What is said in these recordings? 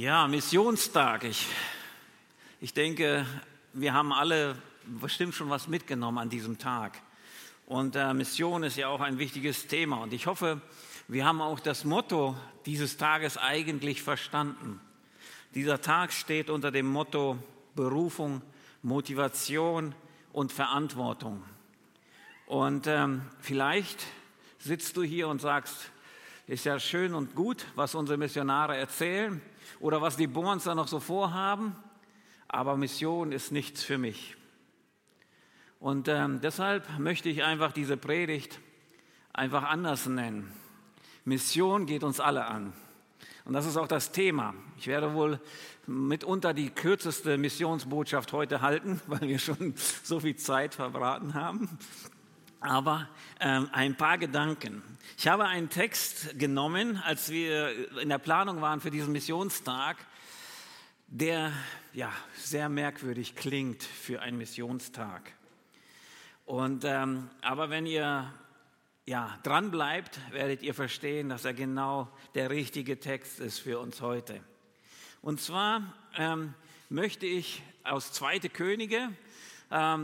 Ja, Missionstag. Ich, ich denke, wir haben alle bestimmt schon was mitgenommen an diesem Tag. Und äh, Mission ist ja auch ein wichtiges Thema. Und ich hoffe, wir haben auch das Motto dieses Tages eigentlich verstanden. Dieser Tag steht unter dem Motto Berufung, Motivation und Verantwortung. Und ähm, vielleicht sitzt du hier und sagst, ist ja schön und gut, was unsere Missionare erzählen oder was die Borns da noch so vorhaben, aber Mission ist nichts für mich. Und ähm, deshalb möchte ich einfach diese Predigt einfach anders nennen. Mission geht uns alle an. Und das ist auch das Thema. Ich werde wohl mitunter die kürzeste Missionsbotschaft heute halten, weil wir schon so viel Zeit verbraten haben. Aber ähm, ein paar Gedanken. Ich habe einen Text genommen, als wir in der Planung waren für diesen Missionstag, der ja sehr merkwürdig klingt für einen Missionstag. Und ähm, aber wenn ihr ja dran bleibt, werdet ihr verstehen, dass er genau der richtige Text ist für uns heute. Und zwar ähm, möchte ich aus Zweite Könige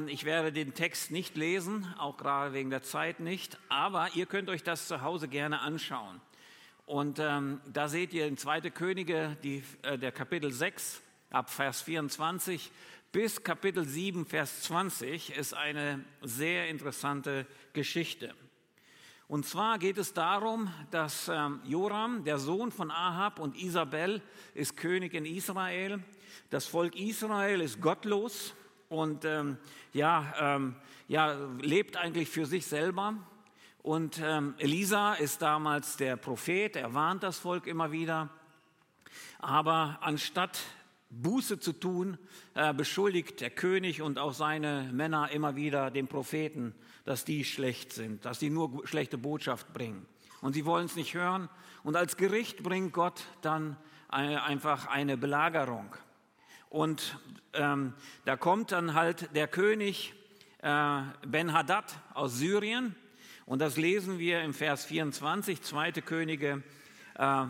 ich werde den Text nicht lesen, auch gerade wegen der Zeit nicht, aber ihr könnt euch das zu Hause gerne anschauen. Und ähm, da seht ihr in 2. Könige, die, äh, der Kapitel 6 ab Vers 24 bis Kapitel 7, Vers 20 ist eine sehr interessante Geschichte. Und zwar geht es darum, dass ähm, Joram, der Sohn von Ahab und Isabel, ist König in Israel. Das Volk Israel ist gottlos und ähm, ja, ähm, ja, lebt eigentlich für sich selber. Und ähm, Elisa ist damals der Prophet, er warnt das Volk immer wieder. Aber anstatt Buße zu tun, äh, beschuldigt der König und auch seine Männer immer wieder den Propheten, dass die schlecht sind, dass die nur schlechte Botschaft bringen. Und sie wollen es nicht hören. Und als Gericht bringt Gott dann eine, einfach eine Belagerung. Und ähm, da kommt dann halt der König äh, Ben-Hadad aus Syrien. Und das lesen wir im Vers 24, 2. Könige äh,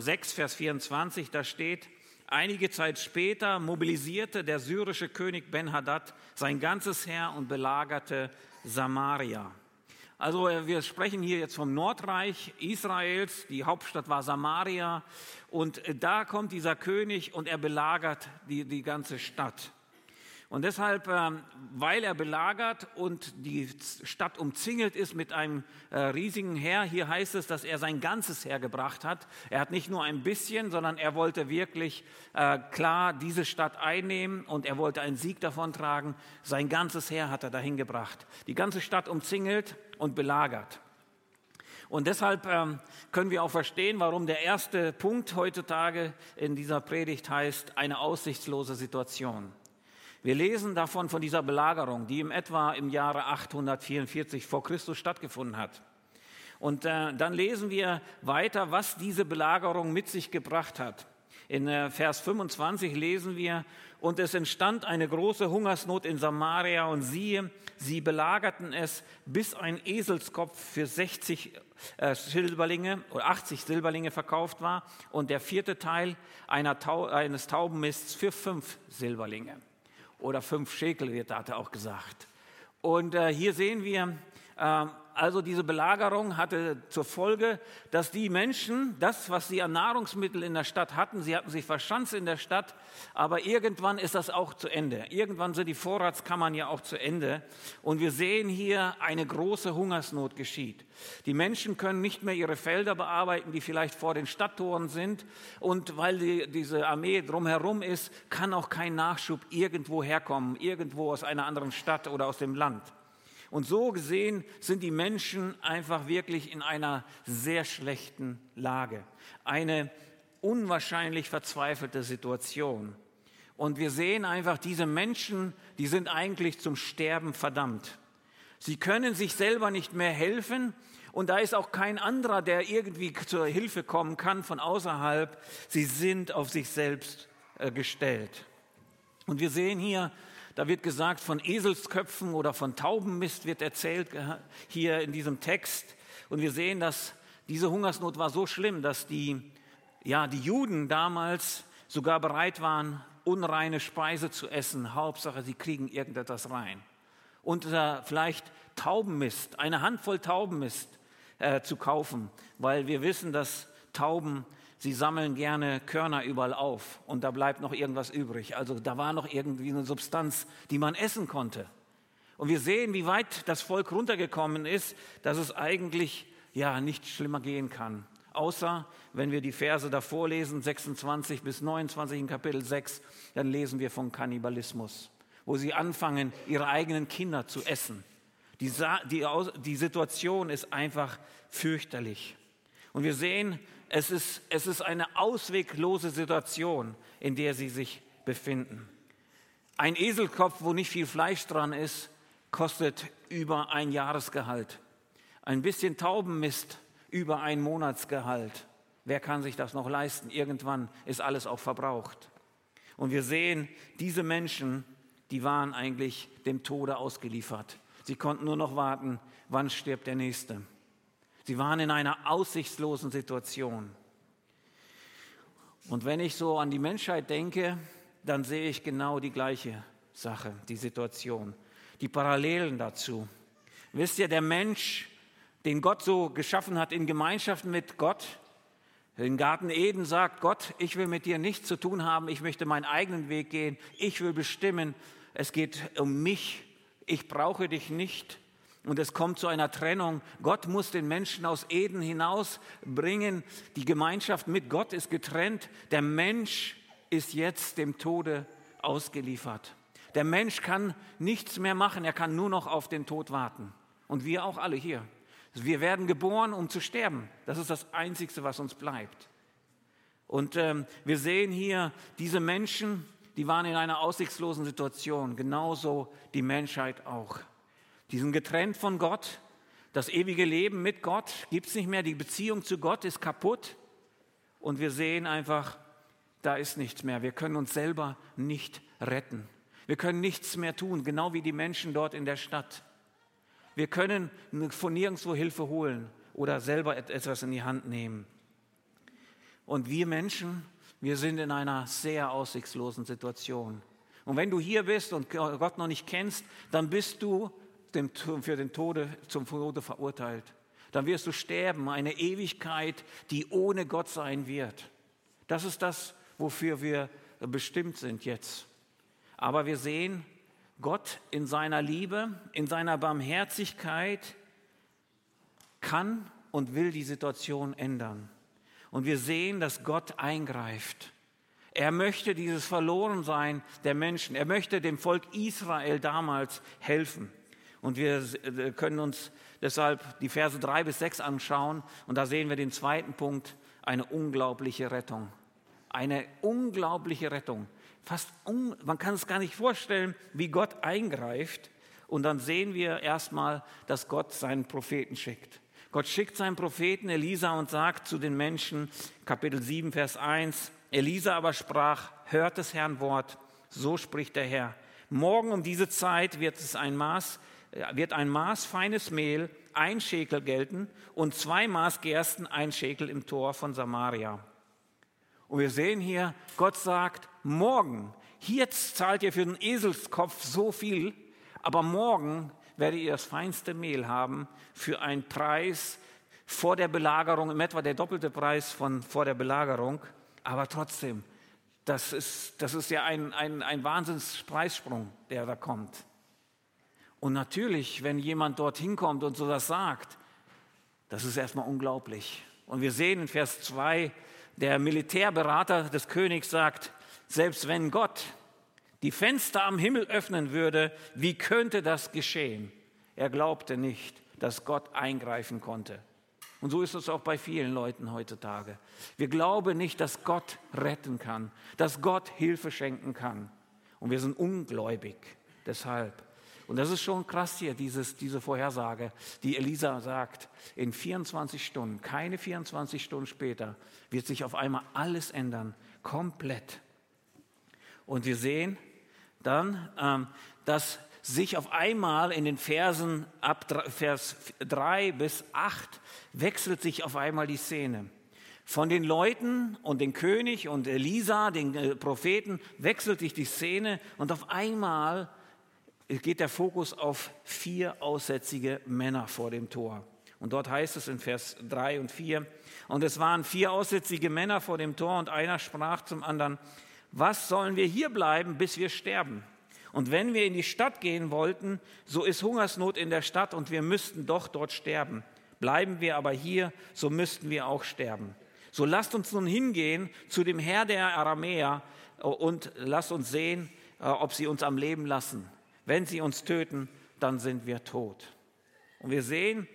6, äh, Vers 24. Da steht, einige Zeit später mobilisierte der syrische König Ben-Hadad sein ganzes Heer und belagerte Samaria. Also äh, wir sprechen hier jetzt vom Nordreich Israels, die Hauptstadt war Samaria und äh, da kommt dieser König und er belagert die, die ganze Stadt. Und deshalb, ähm, weil er belagert und die Stadt umzingelt ist mit einem äh, riesigen Heer, hier heißt es, dass er sein ganzes Heer gebracht hat. Er hat nicht nur ein bisschen, sondern er wollte wirklich klar diese Stadt einnehmen und er wollte einen Sieg davontragen. Sein ganzes Heer hat er dahin gebracht. Die ganze Stadt umzingelt und belagert. Und deshalb ähm, können wir auch verstehen, warum der erste Punkt heutzutage in dieser Predigt heißt, eine aussichtslose Situation. Wir lesen davon, von dieser Belagerung, die im etwa im Jahre 844 vor Christus stattgefunden hat. Und äh, dann lesen wir weiter, was diese Belagerung mit sich gebracht hat. In äh, Vers 25 lesen wir, und es entstand eine große Hungersnot in Samaria und siehe, sie belagerten es, bis ein Eselskopf für 60 äh, Silberlinge oder 80 Silberlinge verkauft war und der vierte Teil Tau eines Taubenmists für fünf Silberlinge oder fünf Schekel wird, er auch gesagt. Und äh, hier sehen wir, also diese Belagerung hatte zur Folge, dass die Menschen das, was sie an Nahrungsmitteln in der Stadt hatten, sie hatten sich verschanzt in der Stadt, aber irgendwann ist das auch zu Ende. Irgendwann sind die Vorratskammern ja auch zu Ende. Und wir sehen hier, eine große Hungersnot geschieht. Die Menschen können nicht mehr ihre Felder bearbeiten, die vielleicht vor den Stadttoren sind. Und weil die, diese Armee drumherum ist, kann auch kein Nachschub irgendwo herkommen, irgendwo aus einer anderen Stadt oder aus dem Land. Und so gesehen sind die Menschen einfach wirklich in einer sehr schlechten Lage. Eine unwahrscheinlich verzweifelte Situation. Und wir sehen einfach, diese Menschen, die sind eigentlich zum Sterben verdammt. Sie können sich selber nicht mehr helfen und da ist auch kein anderer, der irgendwie zur Hilfe kommen kann von außerhalb. Sie sind auf sich selbst äh, gestellt. Und wir sehen hier, da wird gesagt, von Eselsköpfen oder von Taubenmist wird erzählt hier in diesem Text. Und wir sehen, dass diese Hungersnot war so schlimm, dass die ja, die Juden damals sogar bereit waren, unreine Speise zu essen. Hauptsache, sie kriegen irgendetwas rein. Und äh, vielleicht Taubenmist, eine Handvoll Taubenmist äh, zu kaufen, weil wir wissen, dass Tauben, sie sammeln gerne Körner überall auf und da bleibt noch irgendwas übrig. Also da war noch irgendwie eine Substanz, die man essen konnte. Und wir sehen, wie weit das Volk runtergekommen ist, dass es eigentlich ja nicht schlimmer gehen kann. Außer wenn wir die Verse davor lesen, 26 bis 29 in Kapitel 6, dann lesen wir von Kannibalismus, wo sie anfangen, ihre eigenen Kinder zu essen. Die, die, die Situation ist einfach fürchterlich. Und wir sehen, es ist, es ist eine ausweglose Situation, in der sie sich befinden. Ein Eselkopf, wo nicht viel Fleisch dran ist, kostet über ein Jahresgehalt. Ein bisschen Taubenmist über ein Monatsgehalt. Wer kann sich das noch leisten? Irgendwann ist alles auch verbraucht. Und wir sehen, diese Menschen, die waren eigentlich dem Tode ausgeliefert. Sie konnten nur noch warten, wann stirbt der Nächste. Sie waren in einer aussichtslosen Situation. Und wenn ich so an die Menschheit denke, dann sehe ich genau die gleiche Sache, die Situation, die Parallelen dazu. Wisst ihr, der Mensch den Gott so geschaffen hat in Gemeinschaft mit Gott. Im Garten Eden sagt Gott, ich will mit dir nichts zu tun haben, ich möchte meinen eigenen Weg gehen, ich will bestimmen, es geht um mich, ich brauche dich nicht. Und es kommt zu einer Trennung. Gott muss den Menschen aus Eden hinausbringen. Die Gemeinschaft mit Gott ist getrennt. Der Mensch ist jetzt dem Tode ausgeliefert. Der Mensch kann nichts mehr machen, er kann nur noch auf den Tod warten. Und wir auch alle hier. Wir werden geboren, um zu sterben. Das ist das Einzige, was uns bleibt. Und ähm, wir sehen hier diese Menschen, die waren in einer aussichtslosen Situation, genauso die Menschheit auch. Die sind getrennt von Gott. Das ewige Leben mit Gott gibt es nicht mehr. Die Beziehung zu Gott ist kaputt. Und wir sehen einfach, da ist nichts mehr. Wir können uns selber nicht retten. Wir können nichts mehr tun, genau wie die Menschen dort in der Stadt. Wir können von nirgendwo Hilfe holen oder selber etwas in die Hand nehmen. Und wir Menschen, wir sind in einer sehr aussichtslosen Situation. Und wenn du hier bist und Gott noch nicht kennst, dann bist du für den Tode, zum Tode verurteilt. Dann wirst du sterben, eine Ewigkeit, die ohne Gott sein wird. Das ist das, wofür wir bestimmt sind jetzt. Aber wir sehen, Gott in seiner Liebe, in seiner Barmherzigkeit kann und will die Situation ändern. Und wir sehen, dass Gott eingreift. Er möchte dieses Verlorensein der Menschen, er möchte dem Volk Israel damals helfen. Und wir äh, können uns deshalb die Verse drei bis sechs anschauen. Und da sehen wir den zweiten Punkt, eine unglaubliche Rettung. Eine unglaubliche Rettung fast, un, man kann es gar nicht vorstellen, wie Gott eingreift. Und dann sehen wir erstmal, dass Gott seinen Propheten schickt. Gott schickt seinen Propheten Elisa und sagt zu den Menschen, Kapitel 7, Vers 1, Elisa aber sprach, hört des Herrn Wort, so spricht der Herr. Morgen um diese Zeit wird es ein Maß, wird ein Maß feines Mehl ein Schekel gelten und zwei Maß Gersten ein Schekel im Tor von Samaria. Und wir sehen hier, Gott sagt, morgen, hier zahlt ihr für den Eselskopf so viel, aber morgen werdet ihr das feinste Mehl haben für einen Preis vor der Belagerung, im etwa der doppelte Preis von vor der Belagerung. Aber trotzdem, das ist, das ist ja ein, ein, ein Wahnsinnspreissprung, der da kommt. Und natürlich, wenn jemand dorthin kommt und so das sagt, das ist erstmal unglaublich. Und wir sehen in Vers 2, der Militärberater des Königs sagt, selbst wenn Gott die Fenster am Himmel öffnen würde, wie könnte das geschehen? Er glaubte nicht, dass Gott eingreifen konnte. Und so ist es auch bei vielen Leuten heutzutage. Wir glauben nicht, dass Gott retten kann, dass Gott Hilfe schenken kann. Und wir sind ungläubig deshalb. Und das ist schon krass hier, dieses, diese Vorhersage, die Elisa sagt. In 24 Stunden, keine 24 Stunden später, wird sich auf einmal alles ändern, komplett. Und wir sehen dann, ähm, dass sich auf einmal in den Versen ab Vers 3 bis 8 wechselt sich auf einmal die Szene. Von den Leuten und dem König und Elisa, den äh, Propheten, wechselt sich die Szene und auf einmal geht der Fokus auf vier aussätzige Männer vor dem Tor. Und dort heißt es in Vers 3 und 4, und es waren vier aussätzige Männer vor dem Tor und einer sprach zum anderen, was sollen wir hier bleiben, bis wir sterben? Und wenn wir in die Stadt gehen wollten, so ist Hungersnot in der Stadt und wir müssten doch dort sterben. Bleiben wir aber hier, so müssten wir auch sterben. So lasst uns nun hingehen zu dem Herr der Aramäer und lasst uns sehen, äh, ob sie uns am Leben lassen. Wenn sie uns töten, dann sind wir tot. Und wir sehen,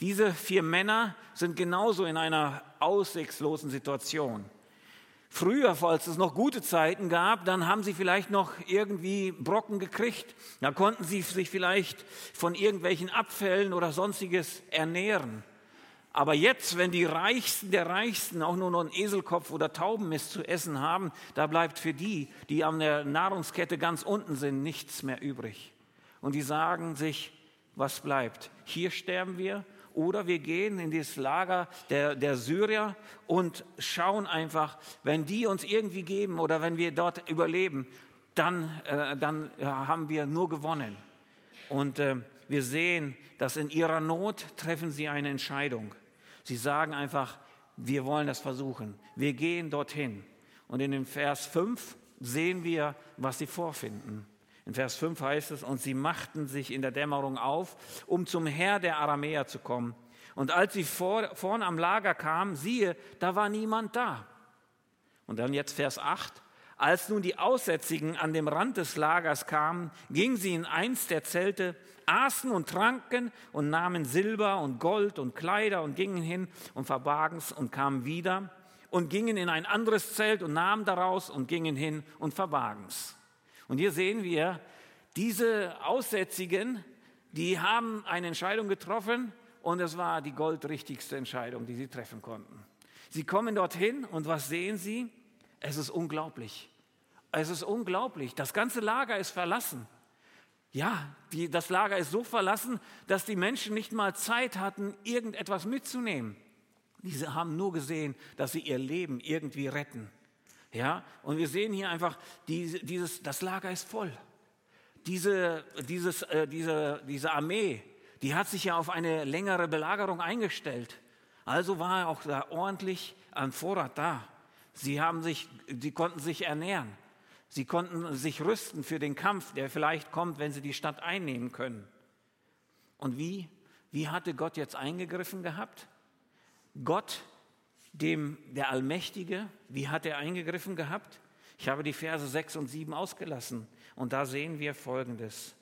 diese vier Männer sind genauso in einer aussichtslosen Situation. Früher, als es noch gute Zeiten gab, dann haben sie vielleicht noch irgendwie Brocken gekriegt. Da konnten sie sich vielleicht von irgendwelchen Abfällen oder sonstiges ernähren. Aber jetzt, wenn die Reichsten der Reichsten auch nur noch einen Eselkopf oder Taubenmist zu essen haben, da bleibt für die, die an der Nahrungskette ganz unten sind, nichts mehr übrig. Und die sagen sich, was bleibt? Hier sterben wir oder wir gehen in das Lager der, der Syrier und schauen einfach, wenn die uns irgendwie geben oder wenn wir dort überleben, dann, äh, dann ja, haben wir nur gewonnen. Und äh, wir sehen, dass in ihrer Not treffen sie eine Entscheidung. Sie sagen einfach, wir wollen das versuchen. Wir gehen dorthin. Und in dem Vers 5 sehen wir, was sie vorfinden. In Vers 5 heißt es, und sie machten sich in der Dämmerung auf, um zum Herr der Aramäer zu kommen. Und als sie vor, vorn am Lager kamen, siehe, da war niemand da. Und dann jetzt Vers 8. Als nun die Aussätzigen an dem Rand des Lagers kamen, gingen sie in eins der Zelte, aßen und tranken und nahmen Silber und Gold und Kleider und gingen hin und verbargen's und kamen wieder und gingen in ein anderes Zelt und nahmen daraus und gingen hin und verbargen's. Und hier sehen wir, diese Aussätzigen, die haben eine Entscheidung getroffen und es war die goldrichtigste Entscheidung, die sie treffen konnten. Sie kommen dorthin und was sehen sie? Es ist unglaublich. Es ist unglaublich. Das ganze Lager ist verlassen. Ja, die, das Lager ist so verlassen, dass die Menschen nicht mal Zeit hatten, irgendetwas mitzunehmen. Diese haben nur gesehen, dass sie ihr Leben irgendwie retten. Ja, und wir sehen hier einfach, die, dieses, das Lager ist voll. Diese, dieses, äh, diese, diese Armee, die hat sich ja auf eine längere Belagerung eingestellt. Also war auch da ordentlich an Vorrat da. Sie, haben sich, sie konnten sich ernähren. Sie konnten sich rüsten für den Kampf, der vielleicht kommt, wenn sie die Stadt einnehmen können. Und wie? Wie hatte Gott jetzt eingegriffen gehabt? Gott dem der Allmächtige, wie hat er eingegriffen gehabt? Ich habe die Verse 6 und 7 ausgelassen und da sehen wir Folgendes.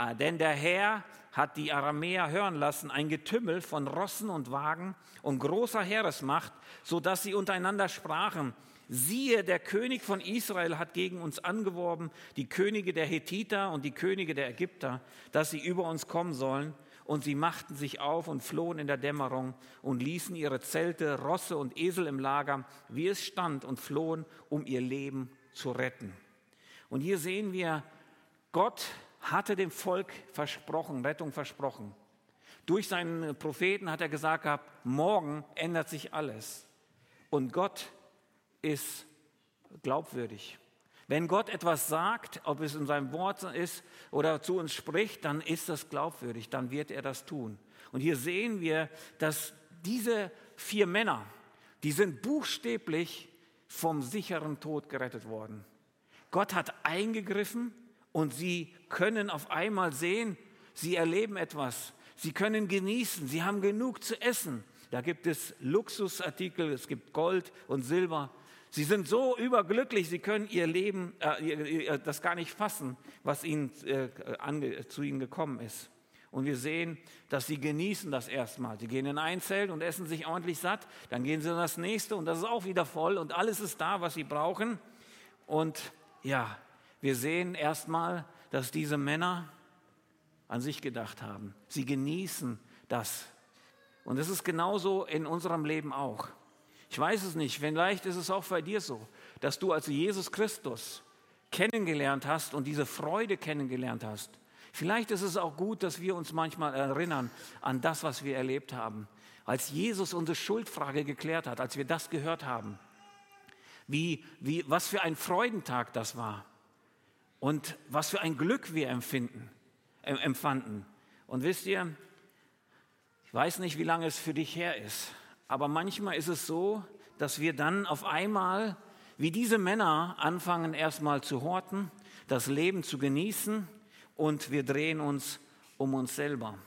Ah, denn der Herr hat die Aramäer hören lassen, ein Getümmel von Rossen und Wagen und großer Heeresmacht, so dass sie untereinander sprachen, siehe, der König von Israel hat gegen uns angeworben, die Könige der Hethiter und die Könige der Ägypter, dass sie über uns kommen sollen und sie machten sich auf und flohen in der Dämmerung und ließen ihre Zelte, Rosse und Esel im Lager, wie es stand, und flohen, um ihr Leben zu retten. Und hier sehen wir, Gott hatte dem Volk versprochen, Rettung versprochen. Durch seinen Propheten hat er gesagt gehabt, morgen ändert sich alles. Und Gott ist glaubwürdig. Wenn Gott etwas sagt, ob es in seinem Wort ist oder zu uns spricht, dann ist das glaubwürdig, dann wird er das tun. Und hier sehen wir, dass diese vier Männer, die sind buchstäblich vom sicheren Tod gerettet worden. Gott hat eingegriffen und sie können auf einmal sehen, sie erleben etwas. Sie können genießen, sie haben genug zu essen. Da gibt es Luxusartikel, es gibt Gold und Silber. Sie sind so überglücklich, sie können ihr Leben, äh, das gar nicht fassen, was ihnen, äh, ange, zu ihnen gekommen ist. Und wir sehen, dass sie genießen das erstmal. Sie gehen in ein Zelt und essen sich ordentlich satt. Dann gehen sie in das nächste und das ist auch wieder voll und alles ist da, was sie brauchen. Und ja, wir sehen erstmal, dass diese Männer an sich gedacht haben. Sie genießen das. Und es ist genauso in unserem Leben auch. Ich weiß es nicht, vielleicht ist es auch bei dir so, dass du als Jesus Christus kennengelernt hast und diese Freude kennengelernt hast. Vielleicht ist es auch gut, dass wir uns manchmal erinnern an das, was wir erlebt haben. als Jesus unsere Schuldfrage geklärt hat, als wir das gehört haben. Wie, wie, was für ein Freudentag das war und was für ein Glück wir empfinden, empfanden. Und wisst ihr, ich weiß nicht, wie lange es für dich her ist, aber manchmal ist es so, dass wir dann auf einmal, wie diese Männer, anfangen erstmal zu horten, das Leben zu genießen und wir drehen uns um uns selber.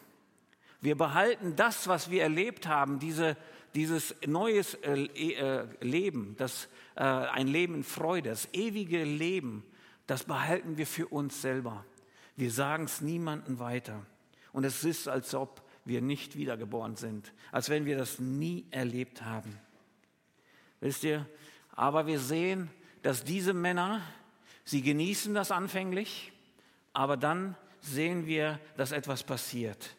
Wir behalten das, was wir erlebt haben, diese, dieses neues äh, äh, Leben, das, äh, ein Leben in Freude, das ewige Leben, das behalten wir für uns selber. Wir sagen es niemandem weiter. Und es ist, als ob wir nicht wiedergeboren sind, als wenn wir das nie erlebt haben. Wisst ihr, aber wir sehen, dass diese Männer, sie genießen das anfänglich, aber dann sehen wir, dass etwas passiert.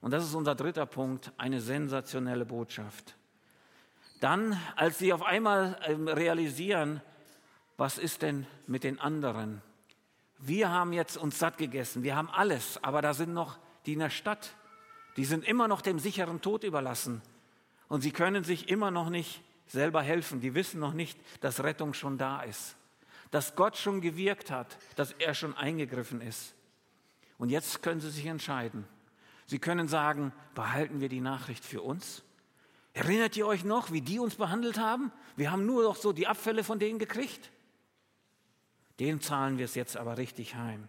Und das ist unser dritter Punkt, eine sensationelle Botschaft. Dann, als sie auf einmal ähm, realisieren, was ist denn mit den anderen? Wir haben jetzt uns satt gegessen, wir haben alles, aber da sind noch die in der Stadt, die sind immer noch dem sicheren Tod überlassen und sie können sich immer noch nicht selber helfen. Die wissen noch nicht, dass Rettung schon da ist, dass Gott schon gewirkt hat, dass er schon eingegriffen ist. Und jetzt können sie sich entscheiden. Sie können sagen, behalten wir die Nachricht für uns? Erinnert ihr euch noch, wie die uns behandelt haben? Wir haben nur noch so die Abfälle von denen gekriegt. Den zahlen wir es jetzt aber richtig heim.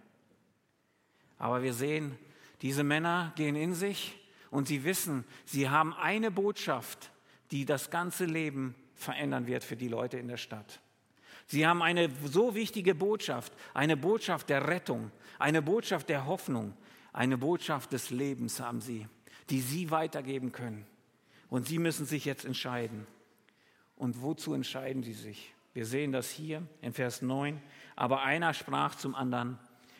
Aber wir sehen, diese Männer gehen in sich und sie wissen, sie haben eine Botschaft, die das ganze Leben verändern wird für die Leute in der Stadt. Sie haben eine so wichtige Botschaft, eine Botschaft der Rettung, eine Botschaft der Hoffnung, eine Botschaft des Lebens haben sie, die sie weitergeben können. Und sie müssen sich jetzt entscheiden. Und wozu entscheiden sie sich? Wir sehen das hier in Vers 9. Aber einer sprach zum anderen,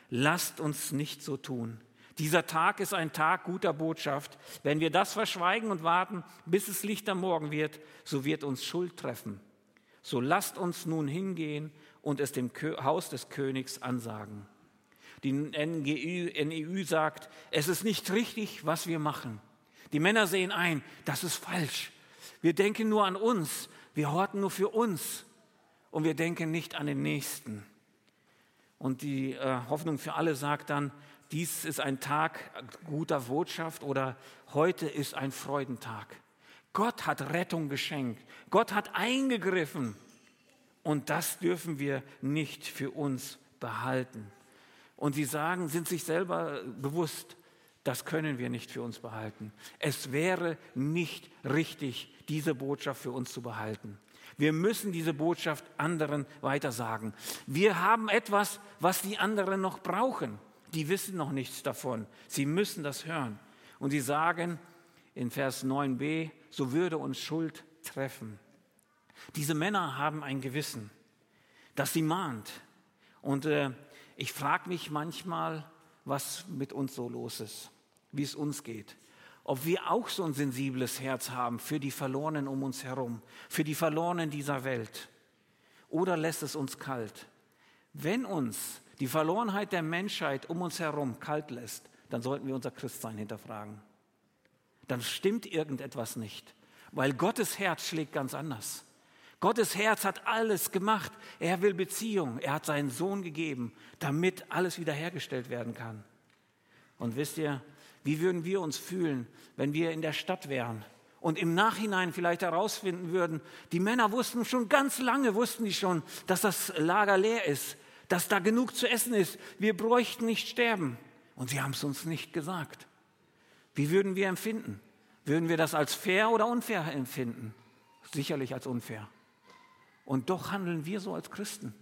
lasst uns nicht so tun dieser Tag ist ein Tag guter Botschaft. Wenn wir das verschweigen und warten, bis es Licht am Morgen wird, so wird uns Schuld treffen. So lasst uns nun hingehen und es dem Haus des Königs ansagen. Die NEU sagt, es ist nicht richtig, was wir machen. Die Männer sehen ein, das ist falsch. Wir denken nur an uns, wir horten nur für uns und wir denken nicht an den Nächsten. Und die äh, Hoffnung für alle sagt dann, dies ist ein Tag guter Botschaft oder heute ist ein Freudentag. Gott hat Rettung geschenkt. Gott hat eingegriffen. Und das dürfen wir nicht für uns behalten. Und sie sagen, sind sich selber bewusst, das können wir nicht für uns behalten. Es wäre nicht richtig, diese Botschaft für uns zu behalten. Wir müssen diese Botschaft anderen weitersagen. Wir haben etwas, was die anderen noch brauchen die wissen noch nichts davon. Sie müssen das hören. Und sie sagen in Vers 9b, so würde uns Schuld treffen. Diese Männer haben ein Gewissen, das sie mahnt. Und äh, ich frage mich manchmal, was mit uns so los ist, wie es uns geht. Ob wir auch so ein sensibles Herz haben für die Verlorenen um uns herum, für die Verlorenen dieser Welt. Oder lässt es uns kalt? Wenn uns die Verlorenheit der Menschheit um uns herum kalt lässt, dann sollten wir unser Christsein hinterfragen. Dann stimmt irgendetwas nicht, weil Gottes Herz schlägt ganz anders. Gottes Herz hat alles gemacht. Er will Beziehung. Er hat seinen Sohn gegeben, damit alles wiederhergestellt werden kann. Und wisst ihr, wie würden wir uns fühlen, wenn wir in der Stadt wären und im Nachhinein vielleicht herausfinden würden, die Männer wussten schon ganz lange, wussten die schon, dass das Lager leer ist dass da genug zu essen ist. Wir bräuchten nicht sterben. Und sie haben es uns nicht gesagt. Wie würden wir empfinden? Würden wir das als fair oder unfair empfinden? Sicherlich als unfair. Und doch handeln wir so als Christen.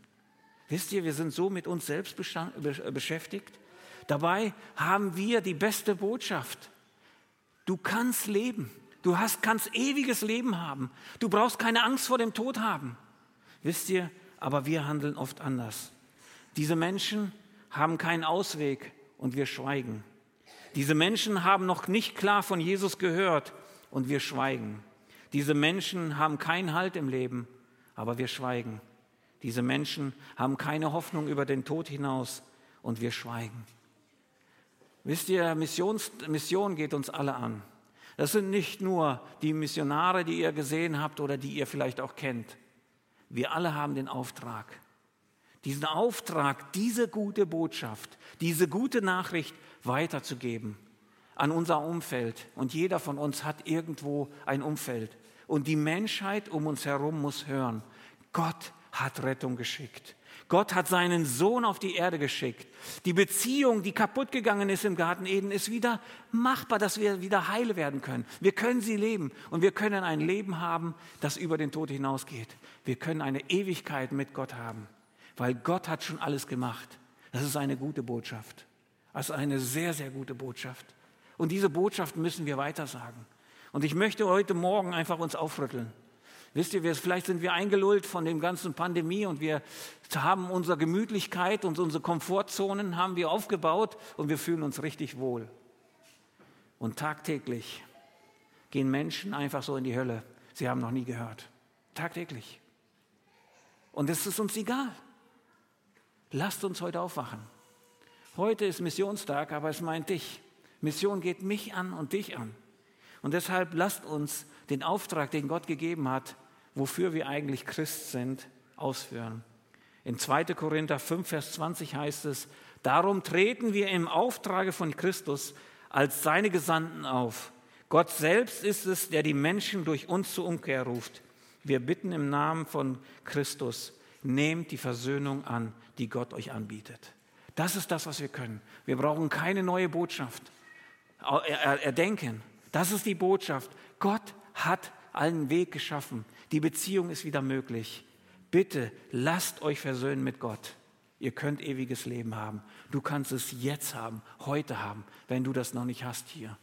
Wisst ihr, wir sind so mit uns selbst beschäftigt. Dabei haben wir die beste Botschaft. Du kannst leben. Du hast, kannst ewiges Leben haben. Du brauchst keine Angst vor dem Tod haben. Wisst ihr, aber wir handeln oft anders. Diese Menschen haben keinen Ausweg und wir schweigen. Diese Menschen haben noch nicht klar von Jesus gehört und wir schweigen. Diese Menschen haben keinen Halt im Leben, aber wir schweigen. Diese Menschen haben keine Hoffnung über den Tod hinaus und wir schweigen. Wisst ihr, Missions, Mission geht uns alle an. Das sind nicht nur die Missionare, die ihr gesehen habt oder die ihr vielleicht auch kennt. Wir alle haben den Auftrag, diesen Auftrag, diese gute Botschaft, diese gute Nachricht weiterzugeben an unser Umfeld. Und jeder von uns hat irgendwo ein Umfeld. Und die Menschheit um uns herum muss hören, Gott hat Rettung geschickt. Gott hat seinen Sohn auf die Erde geschickt. Die Beziehung, die kaputt gegangen ist im Garten Eden, ist wieder machbar, dass wir wieder heile werden können. Wir können sie leben und wir können ein Leben haben, das über den Tod hinausgeht. Wir können eine Ewigkeit mit Gott haben, weil Gott hat schon alles gemacht. Das ist eine gute Botschaft. Das ist eine sehr, sehr gute Botschaft. Und diese Botschaft müssen wir weitersagen. Und ich möchte heute Morgen einfach uns aufrütteln. Wisst ihr, vielleicht sind wir eingelullt von dem ganzen Pandemie und wir haben unsere Gemütlichkeit und unsere Komfortzonen haben wir aufgebaut und wir fühlen uns richtig wohl. Und tagtäglich gehen Menschen einfach so in die Hölle. Sie haben noch nie gehört. Tagtäglich. Und es ist uns egal. Lasst uns heute aufwachen. Heute ist Missionstag, aber es meint dich. Mission geht mich an und dich an. Und deshalb lasst uns den Auftrag, den Gott gegeben hat, wofür wir eigentlich Christ sind, ausführen. In 2. Korinther 5, Vers 20 heißt es, darum treten wir im Auftrage von Christus als seine Gesandten auf. Gott selbst ist es, der die Menschen durch uns zur Umkehr ruft. Wir bitten im Namen von Christus, nehmt die Versöhnung an, die Gott euch anbietet. Das ist das, was wir können. Wir brauchen keine neue Botschaft erdenken. Das ist die Botschaft. Gott hat einen Weg geschaffen. Die Beziehung ist wieder möglich. Bitte lasst euch versöhnen mit Gott. Ihr könnt ewiges Leben haben. Du kannst es jetzt haben, heute haben, wenn du das noch nicht hast hier.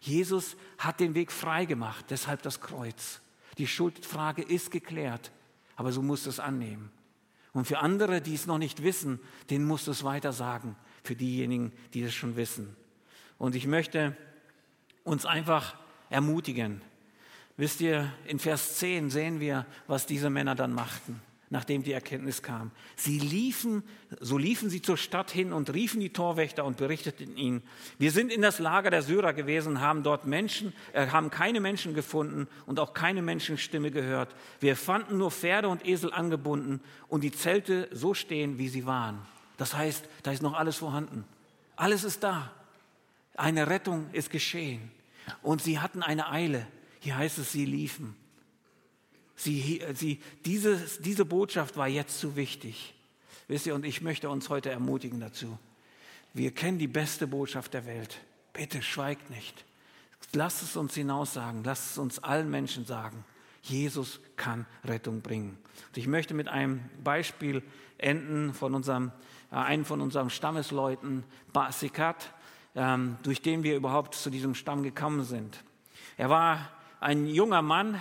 Jesus hat den Weg frei gemacht, deshalb das Kreuz. Die Schuldfrage ist geklärt, aber du musst es annehmen. Und für andere, die es noch nicht wissen, denen musst du es weiter sagen. Für diejenigen, die es schon wissen. Und ich möchte uns einfach ermutigen. Wisst ihr, in Vers 10 sehen wir, was diese Männer dann machten, nachdem die Erkenntnis kam. Sie liefen, so liefen sie zur Stadt hin und riefen die Torwächter und berichteten ihnen, wir sind in das Lager der Syrer gewesen, haben dort Menschen, äh, haben keine Menschen gefunden und auch keine Menschenstimme gehört. Wir fanden nur Pferde und Esel angebunden und die Zelte so stehen, wie sie waren. Das heißt, da ist noch alles vorhanden. Alles ist da. Eine Rettung ist geschehen. Und sie hatten eine Eile. Hier heißt es, sie liefen. Sie, sie, diese, diese Botschaft war jetzt zu wichtig. Wisst ihr, und ich möchte uns heute ermutigen dazu. Wir kennen die beste Botschaft der Welt. Bitte schweigt nicht. Lasst es uns hinaussagen. Lasst es uns allen Menschen sagen. Jesus kann Rettung bringen. Und ich möchte mit einem Beispiel enden von unserem, äh, einem von unseren Stammesleuten, Basikat, ähm, durch den wir überhaupt zu diesem Stamm gekommen sind. Er war ein junger Mann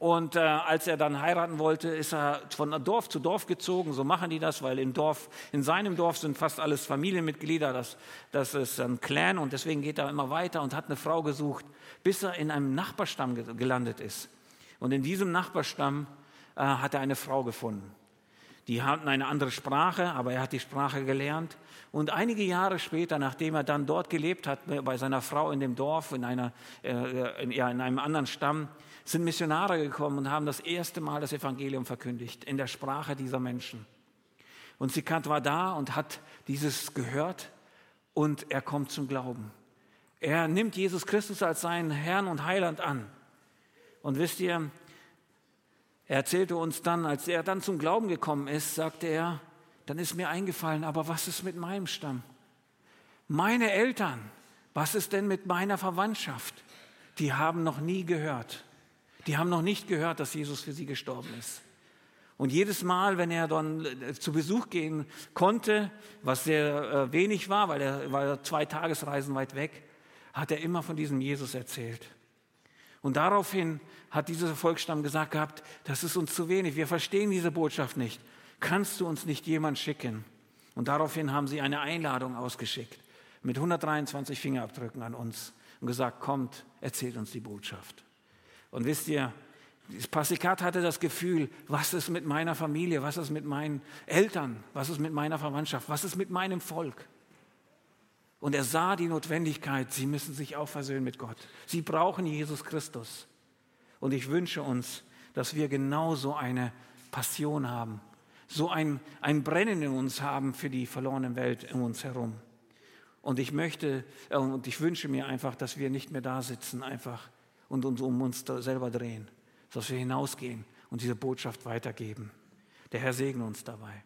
und äh, als er dann heiraten wollte, ist er von Dorf zu Dorf gezogen. So machen die das, weil im Dorf, in seinem Dorf sind fast alles Familienmitglieder. Das, das ist ein Clan und deswegen geht er immer weiter und hat eine Frau gesucht, bis er in einem Nachbarstamm gelandet ist. Und in diesem Nachbarstamm äh, hat er eine Frau gefunden. Die hatten eine andere Sprache, aber er hat die Sprache gelernt. Und einige Jahre später, nachdem er dann dort gelebt hat, bei seiner Frau in dem Dorf, in, einer, äh, in, ja, in einem anderen Stamm, sind Missionare gekommen und haben das erste Mal das Evangelium verkündigt in der Sprache dieser Menschen. Und Sikat war da und hat dieses gehört und er kommt zum Glauben. Er nimmt Jesus Christus als seinen Herrn und Heiland an. Und wisst ihr, er erzählte uns dann, als er dann zum Glauben gekommen ist, sagte er, dann ist mir eingefallen, aber was ist mit meinem Stamm? Meine Eltern, was ist denn mit meiner Verwandtschaft? Die haben noch nie gehört. Die haben noch nicht gehört, dass Jesus für sie gestorben ist. Und jedes Mal, wenn er dann äh, zu Besuch gehen konnte, was sehr äh, wenig war, weil er war zwei Tagesreisen weit weg, hat er immer von diesem Jesus erzählt. Und daraufhin hat dieser Volksstamm gesagt gehabt, das ist uns zu wenig, wir verstehen diese Botschaft nicht. Kannst du uns nicht jemand schicken? Und daraufhin haben sie eine Einladung ausgeschickt mit 123 Fingerabdrücken an uns und gesagt, kommt, erzählt uns die Botschaft. Und wisst ihr, Passikat hatte das Gefühl, was ist mit meiner Familie, was ist mit meinen Eltern, was ist mit meiner Verwandtschaft, was ist mit meinem Volk? Und er sah die Notwendigkeit, sie müssen sich auch versöhnen mit Gott. Sie brauchen Jesus Christus. Und ich wünsche uns, dass wir genauso eine Passion haben, so ein, ein Brennen in uns haben für die verlorene Welt um uns herum. Und ich möchte äh, und ich wünsche mir einfach, dass wir nicht mehr da sitzen einfach und uns um uns selber drehen, dass wir hinausgehen und diese Botschaft weitergeben. Der Herr segne uns dabei.